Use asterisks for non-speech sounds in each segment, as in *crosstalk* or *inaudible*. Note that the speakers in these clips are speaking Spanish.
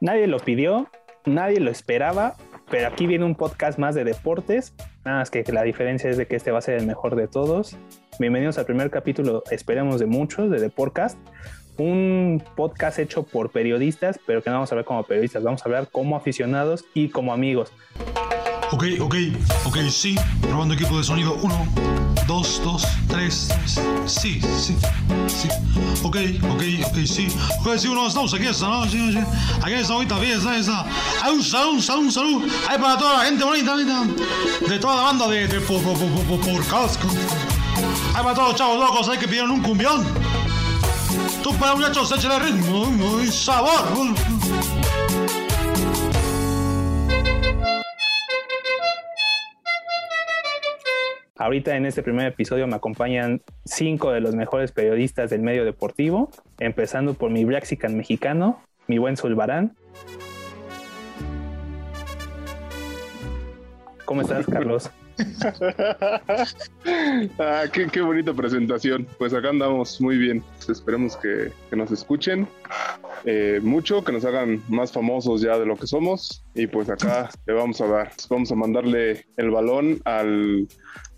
Nadie lo pidió, nadie lo esperaba, pero aquí viene un podcast más de deportes. Nada más que la diferencia es de que este va a ser el mejor de todos. Bienvenidos al primer capítulo, esperemos de muchos, de The Podcast. Un podcast hecho por periodistas, pero que no vamos a ver como periodistas, vamos a hablar como aficionados y como amigos. Ok, ok, ok, sí. Probando equipo de sonido. Uno, dos, dos, tres, tres. Sí, sí, sí. Ok, ok, ok, sí. Ok, sí, uno, estamos aquí esta noche. Sí. Aquí esta bonita fiesta, esta. Hay un salud, un salud, un salud. Hay para toda la gente bonita, bonita. De toda la banda de, de por, por, por, por, casco. Hay para todos los chavos locos, hay que pidieron un cumbión. Tú para muchachos, échale ritmo y sabor. Ahorita en este primer episodio me acompañan cinco de los mejores periodistas del medio deportivo, empezando por mi Braxican mexicano, mi buen Zulbarán. ¿Cómo estás, Carlos? *laughs* ah, qué, qué, bonita presentación. Pues acá andamos muy bien. Esperemos que, que nos escuchen eh, mucho, que nos hagan más famosos ya de lo que somos. Y pues acá le vamos a dar, vamos a mandarle el balón al,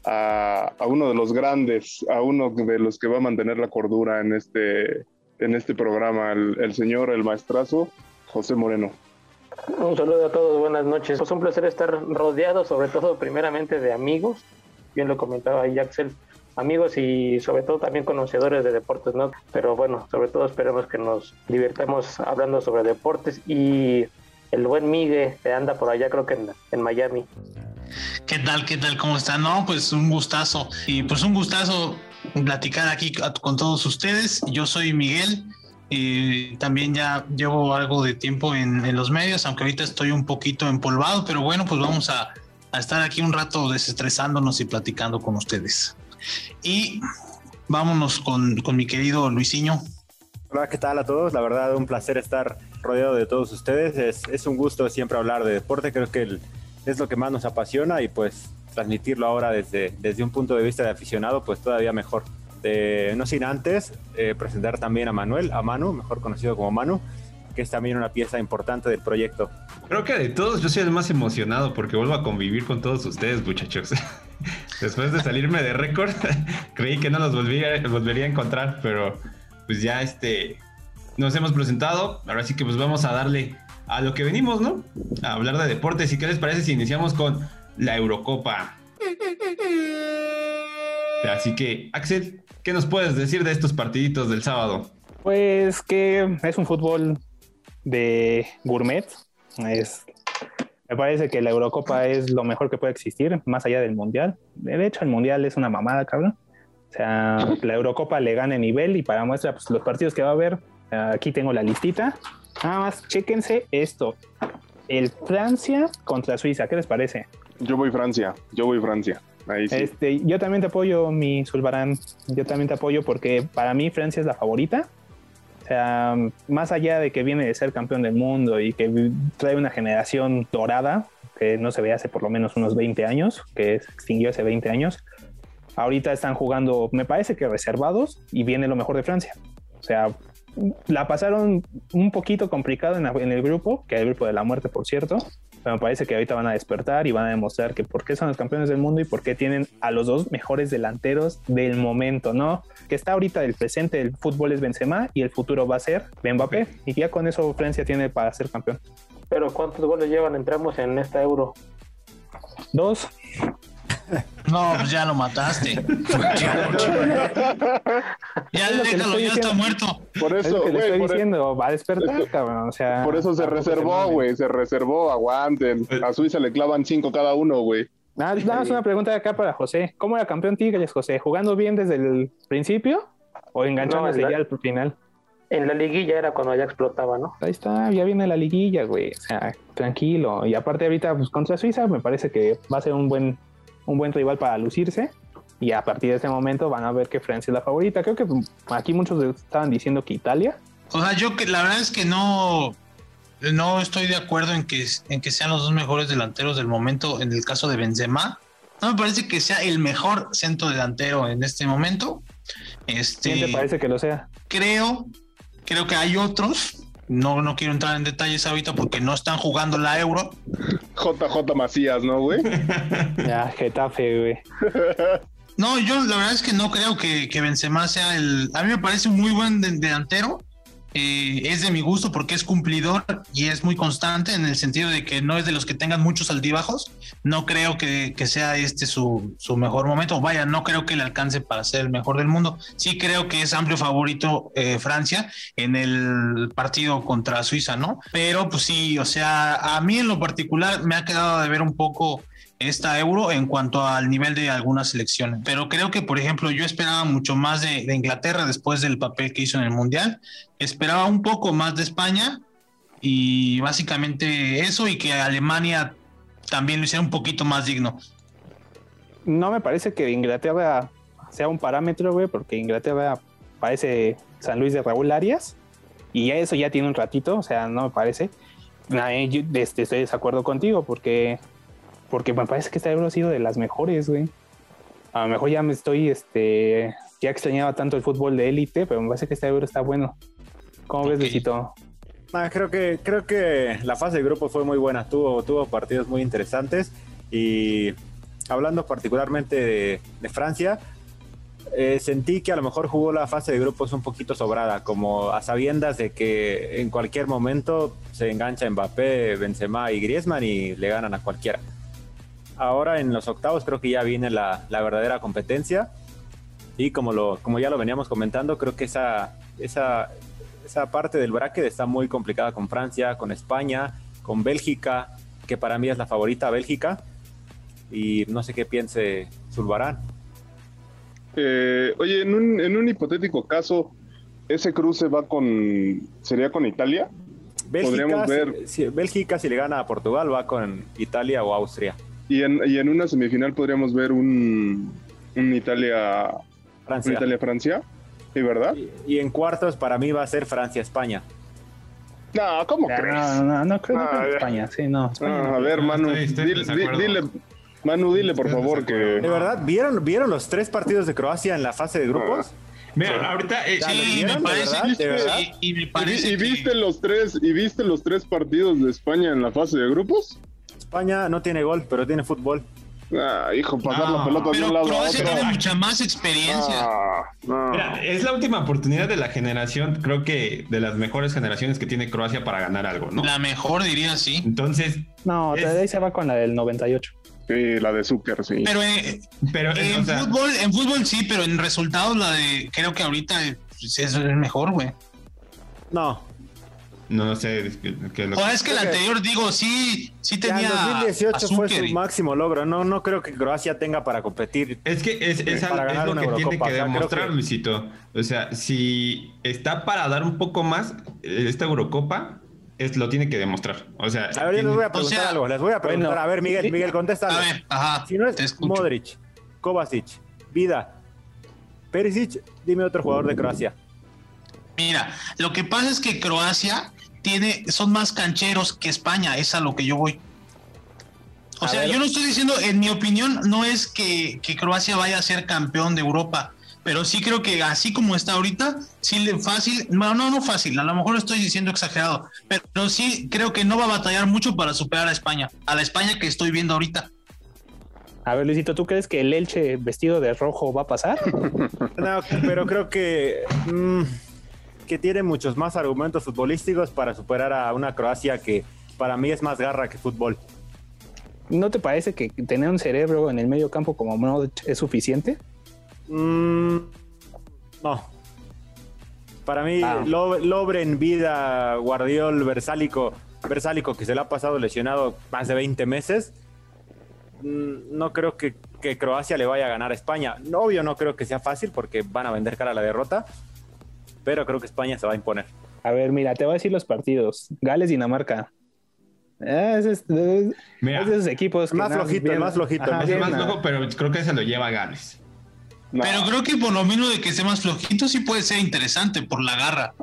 a, uno de los grandes, a uno de los que va a mantener la cordura en este, en este programa, el, señor, el maestrazo, José Moreno. Un saludo a todos, buenas noches. Pues un placer estar rodeado, sobre todo primeramente de amigos, bien lo comentaba ahí Axel, amigos y sobre todo también conocedores de deportes, ¿no? Pero bueno, sobre todo esperemos que nos divirtamos hablando sobre deportes y el buen Migue que anda por allá, creo que en Miami. ¿Qué tal? ¿Qué tal? ¿Cómo están? No, pues un gustazo. Y pues un gustazo platicar aquí con todos ustedes. Yo soy Miguel. Y también ya llevo algo de tiempo en, los medios, aunque ahorita estoy un poquito empolvado, pero bueno, pues vamos a, a estar aquí un rato desestresándonos y platicando con ustedes. Y vámonos con, con mi querido Luisinho. Hola, ¿qué tal a todos? La verdad, un placer estar rodeado de todos ustedes. Es, es un gusto siempre hablar de deporte. Creo que el, es lo que más nos apasiona y pues transmitirlo ahora desde, desde un punto de vista de aficionado, pues todavía mejor. De, no sin antes eh, presentar también a Manuel, a Manu, mejor conocido como Manu, que es también una pieza importante del proyecto. Creo que de todos yo soy el más emocionado porque vuelvo a convivir con todos ustedes, muchachos. *laughs* Después de salirme de récord, *laughs* creí que no los volvería, volvería a encontrar, pero pues ya este nos hemos presentado. Ahora sí que pues vamos a darle a lo que venimos, ¿no? A hablar de deportes. ¿Y qué les parece si iniciamos con la Eurocopa? Así que, Axel, ¿qué nos puedes decir de estos partiditos del sábado? Pues que es un fútbol de gourmet. Es, me parece que la Eurocopa es lo mejor que puede existir, más allá del Mundial. De hecho, el Mundial es una mamada, cabrón. O sea, la Eurocopa le gana nivel y para muestra pues, los partidos que va a haber. Aquí tengo la listita. Nada más, chéquense esto. El Francia contra Suiza, ¿qué les parece? Yo voy Francia, yo voy Francia. Ahí sí. Este, yo también te apoyo, mi Zulbarán. Yo también te apoyo porque para mí Francia es la favorita. O sea, más allá de que viene de ser campeón del mundo y que trae una generación dorada, que no se ve hace por lo menos unos 20 años, que se extinguió hace 20 años, ahorita están jugando, me parece que reservados y viene lo mejor de Francia. O sea, la pasaron un poquito complicado en, la, en, el grupo, que es el grupo de la muerte, por cierto. Pero me parece que ahorita van a despertar y van a demostrar que por qué son los campeones del mundo y por qué tienen a los dos mejores delanteros del momento, ¿no? Que está ahorita el presente del fútbol es Benzema y el futuro va a ser Mbappé. Y ya con eso Francia tiene para ser campeón. Pero ¿cuántos goles llevan? Entramos en esta euro. Dos. *laughs* No, pues ya lo mataste. *laughs* ya déjalo, ya está muerto. Por eso, es que güey, le estoy por diciendo, va a despertar, Esto- cabrón. O sea, Por eso se reservó, güey, se reservó, aguanten. A Suiza le clavan cinco cada uno, güey. Nada, nada más una pregunta de acá para José. ¿Cómo era campeón Tigres, José? ¿Jugando bien desde el principio o enganchándose No, en la- ya al final? En la liguilla era cuando ya explotaba, ¿no? Ahí está, ya viene la liguilla, güey. O sea, tranquilo. Y aparte ahorita, pues contra Suiza, me parece que va a ser un buen, un buen rival para lucirse. Y a partir de ese momento van a ver que Francia es la favorita. Creo que aquí muchos estaban diciendo que Italia. O sea, yo que la verdad es que no, no estoy de acuerdo en que, en que sean los dos mejores delanteros del momento en el caso de Benzema. No me parece que sea el mejor centro delantero en este momento. Este, ¿Quién te parece que lo sea? creo, creo que hay otros No, no quiero entrar en detalles ahorita porque no están jugando la Euro. JJ Macías, ¿no, güey? *laughs* Ya, Getafe, güey. *laughs* No, yo la verdad es que no creo que, que Benzema sea el... A mí me parece un muy buen de- delantero. Eh, es de mi gusto porque es cumplidor y es muy constante en el sentido de que no es de los que tengan muchos altibajos. No creo que, que sea este su, su mejor momento. Vaya, no creo que le alcance para ser el mejor del mundo. Sí creo que es amplio favorito eh, Francia en el partido contra Suiza, ¿no? Pero pues sí, o sea, a mí en lo particular me ha quedado de ver un poco esta euro en cuanto al nivel de algunas selecciones. Pero creo que, por ejemplo, yo esperaba mucho más de, de Inglaterra después del papel que hizo en el Mundial. Esperaba un poco más de España y básicamente eso y que Alemania también lo hiciera un poquito más digno. No me parece que Inglaterra sea un parámetro, güey, porque Inglaterra parece San Luis de Raúl Arias y eso ya tiene un ratito, o sea, no me parece. Nah, eh, yo, este, estoy de desacuerdo contigo porque, porque me parece que esta euro ha sido de las mejores, güey. A lo mejor ya me estoy, este, ya extrañaba tanto el fútbol de élite, pero me parece que esta euro está bueno. ¿Cómo ves. Luisito? Ah, creo que creo que la fase de grupo fue muy buena, tuvo tuvo partidos muy interesantes y hablando particularmente de, de Francia, eh, sentí que a lo mejor jugó la fase de grupos un poquito sobrada, como a sabiendas de que en cualquier momento se engancha Mbappé, Benzema y Griezmann y le ganan a cualquiera. Ahora en los octavos creo que ya viene la, la verdadera competencia y como lo como ya lo veníamos comentando, creo que esa esa esa parte del bracket está muy complicada con Francia, con España, con Bélgica, que para mí es la favorita Bélgica. Y no sé qué piense Zulbarán. Eh, oye, en un, en un hipotético caso, ese cruce va con. ¿Sería con Italia? Bélgica, Podríamos si- ver- si, Bélgica, si le gana a Portugal, va con Italia o Austria. Y en, y en una semifinal podríamos ver un, un Italia. Un Francia. Italia-Francia. ¿Sí, verdad? Y, y en cuartos, para mí va a ser Francia-España. No, ¿cómo Ya, crees? no, no, no creo, no Ah, creo que. España, sí, no. España Ah, no. a ver, Manu, estoy- estoy dile, dile, Manu, dile por Estoy favor que. ¿De verdad? ¿Vieron, ¿Vieron los tres partidos de Croacia en la fase de grupos? Mira, ahorita eh, Ya, ¿lo Sí, me ¿De parece. verdad? ¿De verdad? y- y me ¿Y, parece y que- viste los tres y viste los tres partidos de España en la fase de grupos? España no tiene gol, pero tiene fútbol. Ah, hijo, pasar No, la pelota de un lado a Croacia otro. tiene mucha más experiencia. Ah, no. Mira, es la última oportunidad de la generación, creo que de las mejores generaciones que tiene Croacia para ganar algo, ¿no? La mejor diría sí. Entonces, No, Es- ahí se va con la del 98. Sí, la de Zucker, sí. Pero eh, pero eh, en o sea, fútbol, en fútbol sí, pero en resultados la de creo que ahorita es el mejor, güey. No, no sé es lo O es que el anterior, digo, sí, sí ya tenía. en 2018 fue su y- máximo logro. No, no creo que Croacia tenga para competir. Es que es, es, Para al- es ganar lo que tiene Eurocopa, que demostrar, que- Luisito. O sea, si está para dar un poco más, eh, esta Eurocopa es, lo tiene que demostrar. O sea, A ver, yo les voy a preguntar sea, algo. Les voy a preguntar. bueno, a ver, Miguel, Miguel, contesta. A ver, ajá. Si no es. Modric, Kovacic, Vida, Perisic, dime otro jugador de Croacia. Mira, lo que pasa es que Croacia tiene, son más cancheros que España, es a lo que yo voy. O A sea, ver. yo no estoy diciendo, en mi opinión, no es que, que Croacia vaya a ser campeón de Europa, pero sí creo que así como está ahorita, sí le fácil, no, no, no fácil, a lo mejor estoy diciendo exagerado, pero sí creo que no va a batallar mucho para superar a España, a la España que estoy viendo ahorita. A ver, Luisito, ¿tú crees que el Elche vestido de rojo va a pasar? *laughs* No, pero creo que, mm, que tiene muchos más argumentos futbolísticos para superar a una Croacia que para mí es más garra que fútbol. ¿No te parece que tener un cerebro en el medio campo como Modric es suficiente? Mm, no. Para mí, Ah. Lo- Lobren, Vida, Guardiol, Versálico, Versálico que se le ha pasado lesionado más de 20 meses, mm, no creo que, que Croacia le vaya a ganar a España. No, Obvio, no creo que sea fácil porque van a vender cara a la derrota, pero creo que España se va a imponer. A ver, mira, te voy a decir los partidos. Gales, Dinamarca. Eh, Es, es- es- Mira, es de esos equipos que Más nada, flojito, bien- más flojito. Ajá, es bien, más loco, pero creo que se lo lleva Gales. No. Pero creo que por lo menos de que esté más flojito sí puede ser interesante por la garra.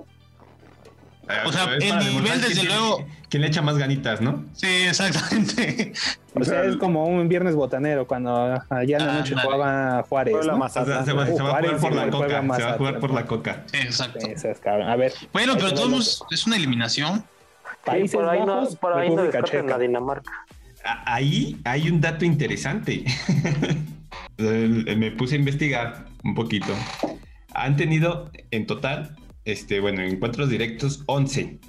O sea, el nivel, desde tiene- luego- quién le echa más ganitas, ¿no? Sí, exactamente. *laughs* O sea, es como un viernes botanero cuando allá en la noche Ándale. jugaba Juárez. Puebla, ¿no? O sea, Mazatlán. se va, se va a jugar por la coca. Se va a jugar por la coca. Exacto. A ver. Bueno, pero todos es una eliminación. Países por ahí Bajos, no, por ahí no República descarten Checa. a Dinamarca. Ahí hay un dato interesante. *laughs* Me puse a investigar un poquito. Han tenido en total, este, bueno, encuentros directos 11.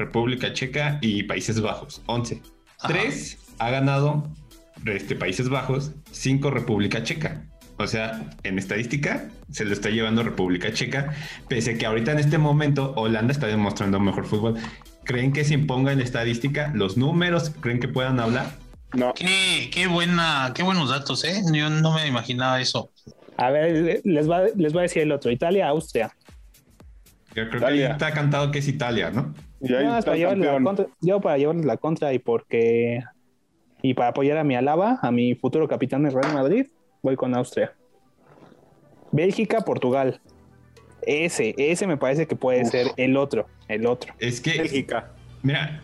República Checa y Países Bajos, 11. Ajá. Tres ha ganado este, Países Bajos, cinco República Checa. O sea, en estadística se lo está llevando República Checa, pese a que ahorita en este momento Holanda está demostrando mejor fútbol. ¿Creen que se imponga en la estadística los números? ¿Creen que puedan hablar? No, Qué, qué buena, qué buenos datos, ¿eh? Yo no me imaginaba eso. A ver, les va, les voy a decir el otro. Italia, Austria. Yo creo que ahí está cantado que es Italia, ¿no? Y ahí está para el llevarles la contra, yo para llevarles la contra y porque y para apoyar a mi Alaba, a mi futuro capitán de Real Madrid, voy con Austria. Bélgica, Portugal. Ese, ese me parece que puede ser el otro, el otro. Es que, Bélgica. mira,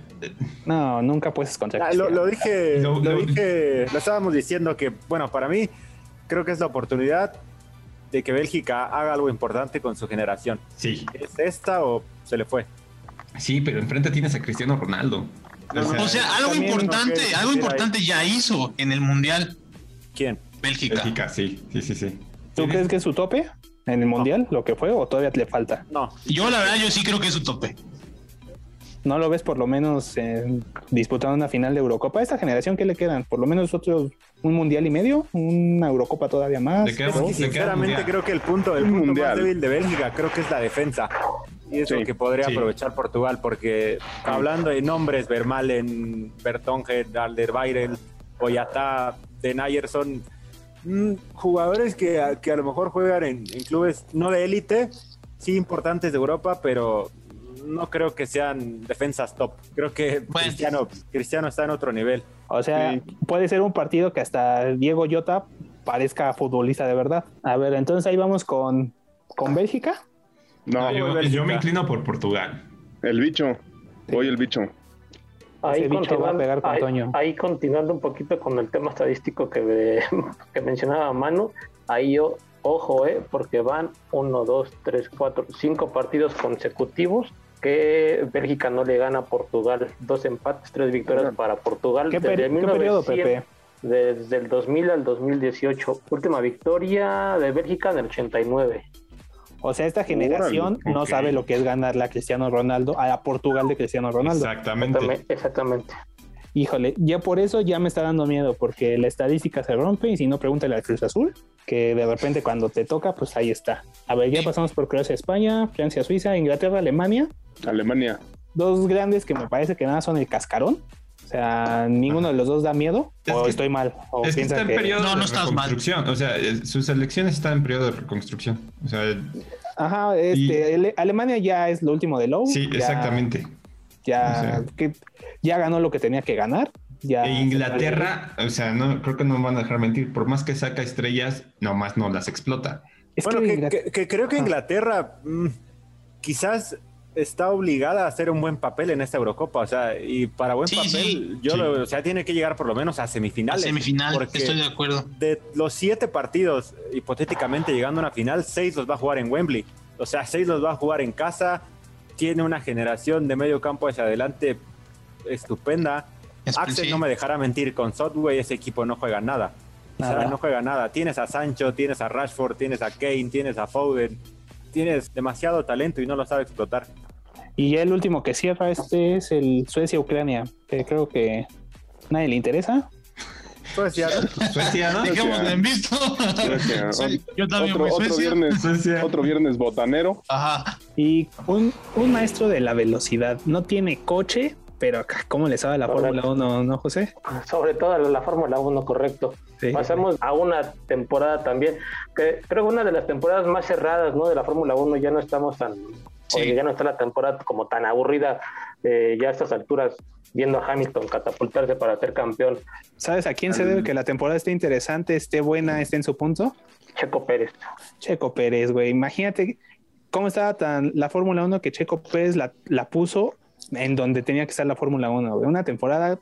No, nunca puedes contra Ah, lo, dije, lo- dije, lo estábamos diciendo que, bueno, para mí creo que es la oportunidad de que Bélgica haga algo importante con su generación. sí, ¿Es esta o se le fue? Sí, pero enfrente tienes a Cristiano Ronaldo. No, no, O sea, algo importante, no algo importante ya hizo en el Mundial ¿Quién? Bélgica. Bélgica, sí, sí, sí, sí. ¿Tú Tienes- crees que es su tope en el Mundial, lo que fue, o todavía le falta? No, Yo la verdad, yo sí creo que es su tope. ¿No lo ves por lo menos eh, disputando una final de Eurocopa? ¿A esta generación qué le quedan? ¿Por lo menos otros un Mundial y medio? ¿Una Eurocopa todavía más? Le queda- ¿Dos? le queda sinceramente creo que el punto, el Un punto mundial. más débil de Bélgica creo que es la defensa. Y es Sí, lo que podría sí. aprovechar Portugal, porque hablando de nombres, Vermalen, Bertongen, Alderweireld, Boyatá, De Nayer son mm, jugadores que, a- que a lo mejor juegan en, en clubes no de élite, sí importantes de Europa, pero no creo que sean defensas top. Creo que Bueno. Cristiano, Cristiano está en otro nivel. O sea, Sí. puede ser un partido que hasta Diego Jota parezca futbolista de verdad. A ver, entonces ahí vamos con, con Bélgica. No, No, yo, yo me inclino por Portugal. el bicho. Voy el bicho. Ese bicho va a pegar con ahí- Toño. ahí continuando un poquito con el tema estadístico que, *laughs* que mencionaba Manu, ahí yo, ojo, eh, porque van uno, dos, tres, cuatro, cinco partidos consecutivos que Bélgica no le gana a Portugal. Dos empates, tres victorias para Portugal. ¿Qué, desde qué periodo, 1900 Pepe? Desde el 2000 al 2018. Última victoria de Bélgica en el 89. O sea, esta generación Órale, no sabe lo que es ganarle a Cristiano Ronaldo, a la Portugal de Cristiano Ronaldo. Exactamente. Exactamente. exactamente. Híjole, ya por eso ya me está dando miedo, porque la estadística se rompe y si no, pregúntale al Cruz Azul, que de repente cuando te toca, pues ahí está. A ver, ya pasamos por Croacia, España, Francia, Suiza, Inglaterra, Alemania. Alemania. Dos grandes que me parece que nada son el cascarón. O sea, ninguno de los dos da miedo. Es o que- estoy mal. O Es que está en que... periodo No, no de estás mal. reconstrucción. O sea, sus elecciones están en periodo de reconstrucción. O sea, Ajá, este, Y- Alemania ya es lo último de Lowe. sí, ya- exactamente. Ya, O sea. que, ya ganó lo que tenía que ganar. Ya E Inglaterra, o sea, no creo que no me van a dejar mentir. Por más que saca estrellas, nomás no las explota. Es bueno, que creo que. Inglaterra mm, quizás está obligada a hacer un buen papel en esta Eurocopa. O sea, y para buen Sí, papel, sí. yo Sí. lo- o sea, tiene que llegar por lo menos a A semifinales. semifinal, porque estoy de acuerdo. de los siete partidos, hipotéticamente llegando a una final, seis los va a jugar en Wembley. O sea, seis los va a jugar en casa. Tiene una generación de medio campo hacia adelante estupenda. Es- Axel no me dejará mentir, con Sotway ese equipo no juega nada. O sea, Nada. no juega nada. Tienes a Sancho, tienes a Rashford, tienes a Kane, tienes a Foden. Tienes demasiado talento y no lo sabe explotar. Y ya el último que cierra este es el Suecia-Ucrania, que creo que nadie le interesa. Suecia, ¿no? Suecia, ¿no? Dejémoslo en visto. Suecia. *laughs* Sí, yo también Otro, voy otro viernes, Suecia. otro viernes botanero. Ajá. Y un, un maestro de la velocidad. No tiene coche, pero acá, ¿cómo le sabe la. Fórmula 1, no, José? Sobre todo la, la Fórmula 1, correcto. Sí. Pasamos a una temporada también, que creo que una de las temporadas más cerradas ¿no? de la Fórmula 1, ya no estamos tan, Sí. oye, ya no está la temporada como tan aburrida, eh, ya a estas alturas, viendo a Hamilton catapultarse para ser campeón, ¿Sabes a quién se debe que la temporada esté interesante, esté buena, esté en su punto? Checo Pérez. Checo Pérez, güey. Imagínate cómo estaba tan la Fórmula 1 que Checo Pérez la, la puso en donde tenía que estar la Fórmula 1, güey. Una temporada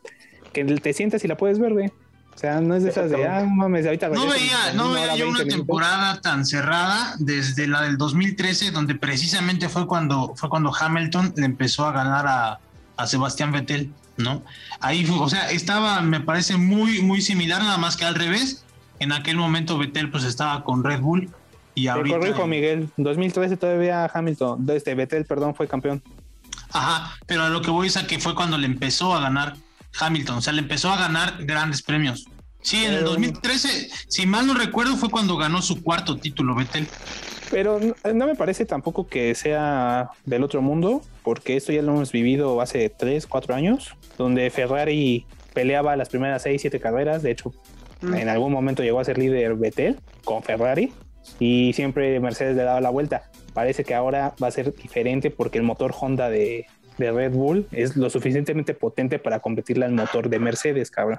que te sientas y la puedes ver, güey. O sea, no es de esas de, ah, mames, ahorita No veía, no veía yo 20 una minutos. temporada tan cerrada desde la del 2013, donde precisamente fue cuando, fue cuando Hamilton le empezó a ganar a, a Sebastián Vettel, ¿no? Ahí, fue- o sea, estaba, me parece muy, muy similar, nada más que al revés. En aquel momento Vettel pues estaba con Red Bull y Te ahorita... corrijo, Miguel. 2013 todavía Hamilton, este Vettel, perdón, fue campeón. Ajá, pero a lo que voy es a que fue cuando le empezó a ganar Hamilton, o sea, le empezó a ganar grandes premios. Sí, en el Pero- 2013, si mal no recuerdo, fue cuando ganó su cuarto título, Vettel. Pero no, no me parece tampoco que sea del otro mundo, porque esto ya lo hemos vivido hace 3, 4 años, donde Ferrari peleaba las primeras 6, 7 carreras. De hecho, en algún momento llegó a ser líder Vettel con Ferrari y siempre Mercedes le daba la vuelta. Parece que ahora va a ser diferente porque el motor Honda de, de Red Bull es lo suficientemente potente para competirle al motor de Mercedes, cabrón.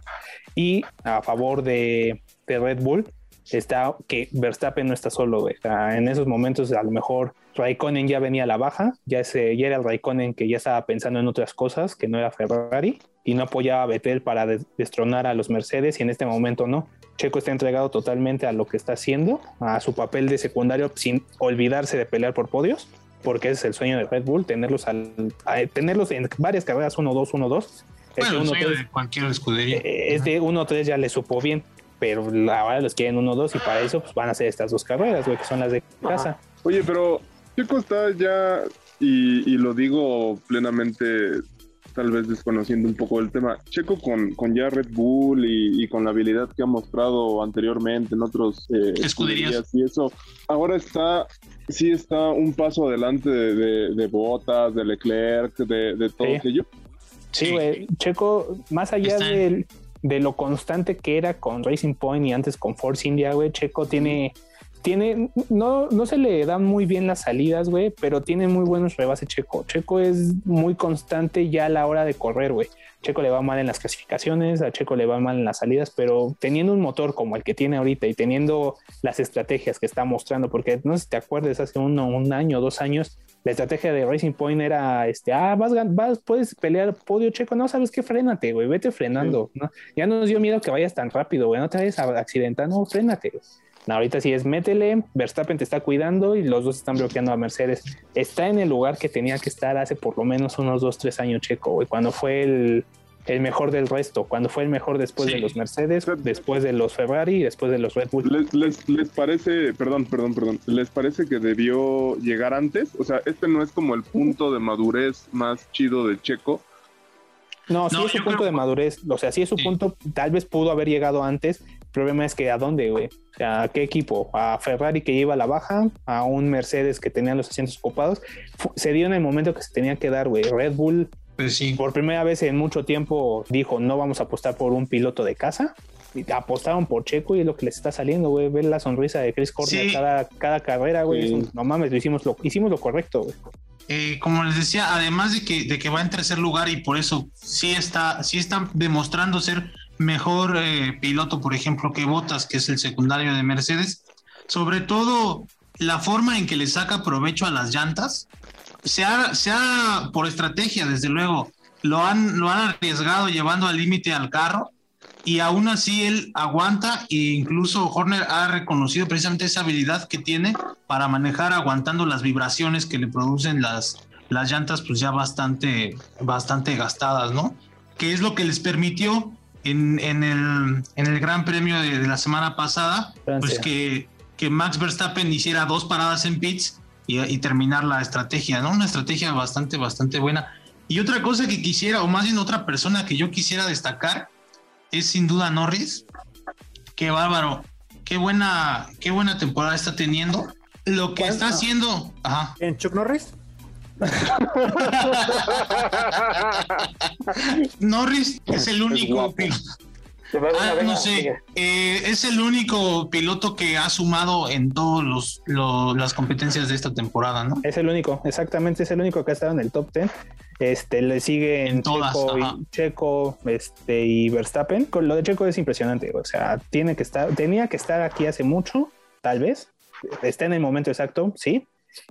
Y a favor de, de Red Bull está que Verstappen no está solo, güey. En esos momentos a lo mejor Raikkonen ya venía a la baja, ya, ese, ya era el Raikkonen que ya estaba pensando en otras cosas, que no era Ferrari, y no apoyaba a Vettel para des- destronar a los Mercedes, y en este momento no. Checo está entregado totalmente a lo que está haciendo, a su papel de secundario, sin olvidarse de pelear por podios, porque es el sueño de Red Bull, tenerlos, al, a- tenerlos en varias carreras 1-2, 1-2. Bueno, Este el 1-3 sueño de cualquier escudería. eh, Este 1-3 ya le supo bien, pero ahora los quieren 1-2 y para eso pues, van a hacer estas dos carreras, güey, que son las de casa. Oye, pero Checo está ya, y, y lo digo plenamente, tal vez desconociendo un poco el tema, Checo con, con ya Red Bull y, y con la habilidad que ha mostrado anteriormente en otros eh, Escuderías. y eso, ahora está, sí está un paso adelante de, de, de Leclerc, de, de todos Sí. ellos. Sí, güey, Checo, más allá Está- del- de lo constante que era con Racing Point y antes con Force India, güey, Checo tiene, tiene, no, no se le dan muy bien las salidas, güey, pero tiene muy buenos rebases Checo. Checo es muy constante ya a la hora de correr, güey. Checo le va mal en las clasificaciones, a Checo le va mal en las salidas, pero teniendo un motor como el que tiene ahorita y teniendo las estrategias que está mostrando, porque no sé si te acuerdas, hace uno, un año, dos años, la estrategia de Racing Point era, este, ah, vas, vas puedes pelear podio checo, no, sabes qué, frénate, güey, vete frenando, ¿no? Ya nos dio miedo que vayas tan rápido, güey, no te vayas a accidentar, no, frénate, güey. No, ahorita sí es métele, Verstappen te está cuidando y los dos están bloqueando a Mercedes. Está en el lugar que tenía que estar hace por lo menos unos dos, tres años Checo, güey, cuando fue el, el mejor del resto, cuando fue el mejor después Sí. de los Mercedes, después de los Ferrari y después de los Red Bull. ¿Les, les, les parece, perdón, perdón, perdón, les parece que debió llegar antes? O sea, este no es como el punto de madurez más chido de Checo. No, sí No, es su punto creo- de madurez. O sea, sí es su Sí. punto. Tal vez pudo haber llegado antes. El problema es que a dónde, güey. ¿a qué equipo? A Ferrari que lleva a la baja, a un Mercedes que tenía los asientos ocupados. Se dio en el momento que se tenía que dar, güey. Red Bull Pues sí. por primera vez en mucho tiempo dijo no vamos a apostar por un piloto de casa. Y apostaron por Checo y es lo que les está saliendo, güey. Ver la sonrisa de Chris Corner Sí. cada, cada carrera, güey. Sí. No mames, lo hicimos lo, hicimos lo correcto, güey. Eh, como les decía, además de que, de que va en tercer lugar y por eso sí está, sí está demostrando ser mejor eh, piloto, por ejemplo, que Bottas, que es el secundario de Mercedes. Sobre todo la forma en que le saca provecho a las llantas, sea, sea por estrategia, desde luego, lo han, lo han arriesgado llevando al límite al carro y aún así él aguanta e incluso Horner ha reconocido precisamente esa habilidad que tiene para manejar aguantando las vibraciones que le producen las, las llantas pues ya bastante, bastante gastadas, ¿no? Que es lo que les permitió en, en el, en el Gran Premio de, de la semana pasada, Francia. pues que, que Max Verstappen hiciera dos paradas en pits y, y terminar la estrategia, ¿no? Una estrategia bastante, bastante buena. Y otra cosa que quisiera, o más bien otra persona que yo quisiera destacar, es sin duda Norris. Qué bárbaro, qué buena, qué buena temporada está teniendo. Lo que está haciendo, ajá. ¿En Chuck Norris? *laughs* Norris es el único piloto. Ah, no sé, eh, es el único piloto que ha sumado en todas los, lo- las competencias de esta temporada, ¿no? Es el único, exactamente, es el único que ha estado en el top 10. Este, le sigue En todas, Checo, y, Checo este, y Verstappen. Con lo de Checo es impresionante, o sea, tiene que estar, tenía que estar aquí hace mucho, tal vez. Está en el momento exacto, sí.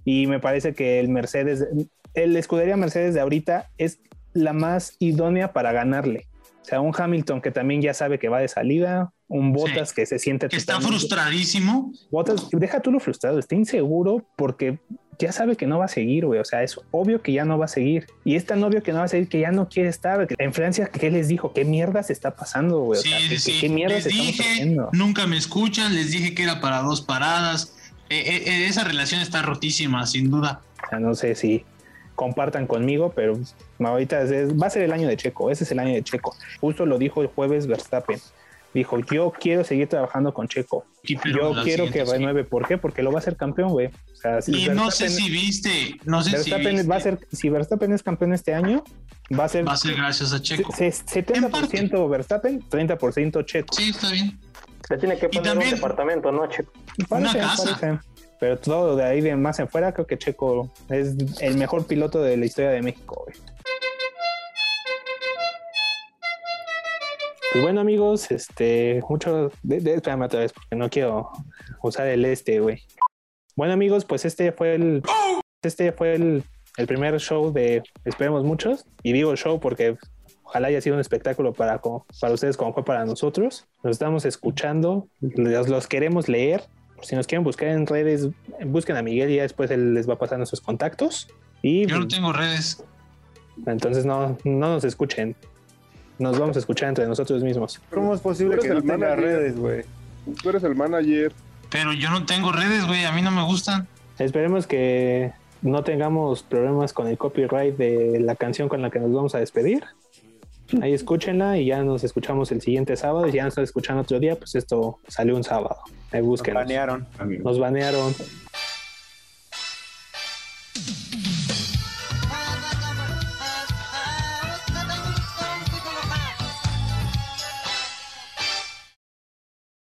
Y me parece que el Mercedes, el escudería Mercedes de ahorita es la más idónea para ganarle. O sea, un Hamilton que también ya sabe que va de salida, un Bottas que se siente Que está frustradísimo. Bottas, deja tú lo frustrado, está inseguro porque ya sabe que no va a seguir, güey. O sea, es obvio que ya no va a seguir. Y es tan obvio que no va a seguir que ya no quiere estar. En Francia, ¿qué les dijo? ¿Qué mierda se está pasando, güey? O Sí, sea, sí, ¿qué, sí. qué mierda les se dije, nunca me escuchan, les dije que era para dos paradas. Eh, eh, eh, esa relación está rotísima, sin duda. O sea, no sé si compartan conmigo, pero ahorita es- va a ser el año de Checo. Ese es el año de Checo. Justo lo dijo el jueves Verstappen. Dijo, yo quiero seguir trabajando con Checo. Yo quiero que sí. renueve. ¿Por qué? Porque lo va a hacer campeón, güey. O sea, si Y no sé si viste, no sé si viste, va a ser, si Verstappen es campeón este año, va a ser, va a ser gracias a Checo. se- se- 70% Verstappen, 30% Checo. Sí, está bien. Se tiene que Y poner también- un departamento, ¿no, Checo? Parece, Una casa. parece. Pero todo de ahí de más en fuera, creo que Checo es el mejor piloto de la historia de México, güey. Pues bueno, amigos, este, mucho. De, de- espérame otra vez, porque no quiero usar el este, güey. Bueno, amigos, pues este fue el. Este fue el, el primer show de Esperemos Muchos. Y digo show porque ojalá haya sido un espectáculo para, para ustedes como fue para nosotros. Nos estamos escuchando, los, los queremos leer. Si nos quieren buscar en redes, busquen a Miguel y ya después él les va a pasar nuestros contactos. Y Yo no tengo redes. entonces no, no nos escuchen. Nos vamos a escuchar entre nosotros mismos. ¿Cómo es posible que no el tenga manager. redes, güey? Tú eres el manager. Pero yo no tengo redes, güey. A mí no me gustan. Esperemos que no tengamos problemas con el copyright de la canción con la que nos vamos a despedir. Ahí escúchenla y ya nos escuchamos el siguiente sábado. Y si ya nos están escuchando otro día, pues esto salió un sábado. Ahí Nos búsquenos. banearon. Nos banearon.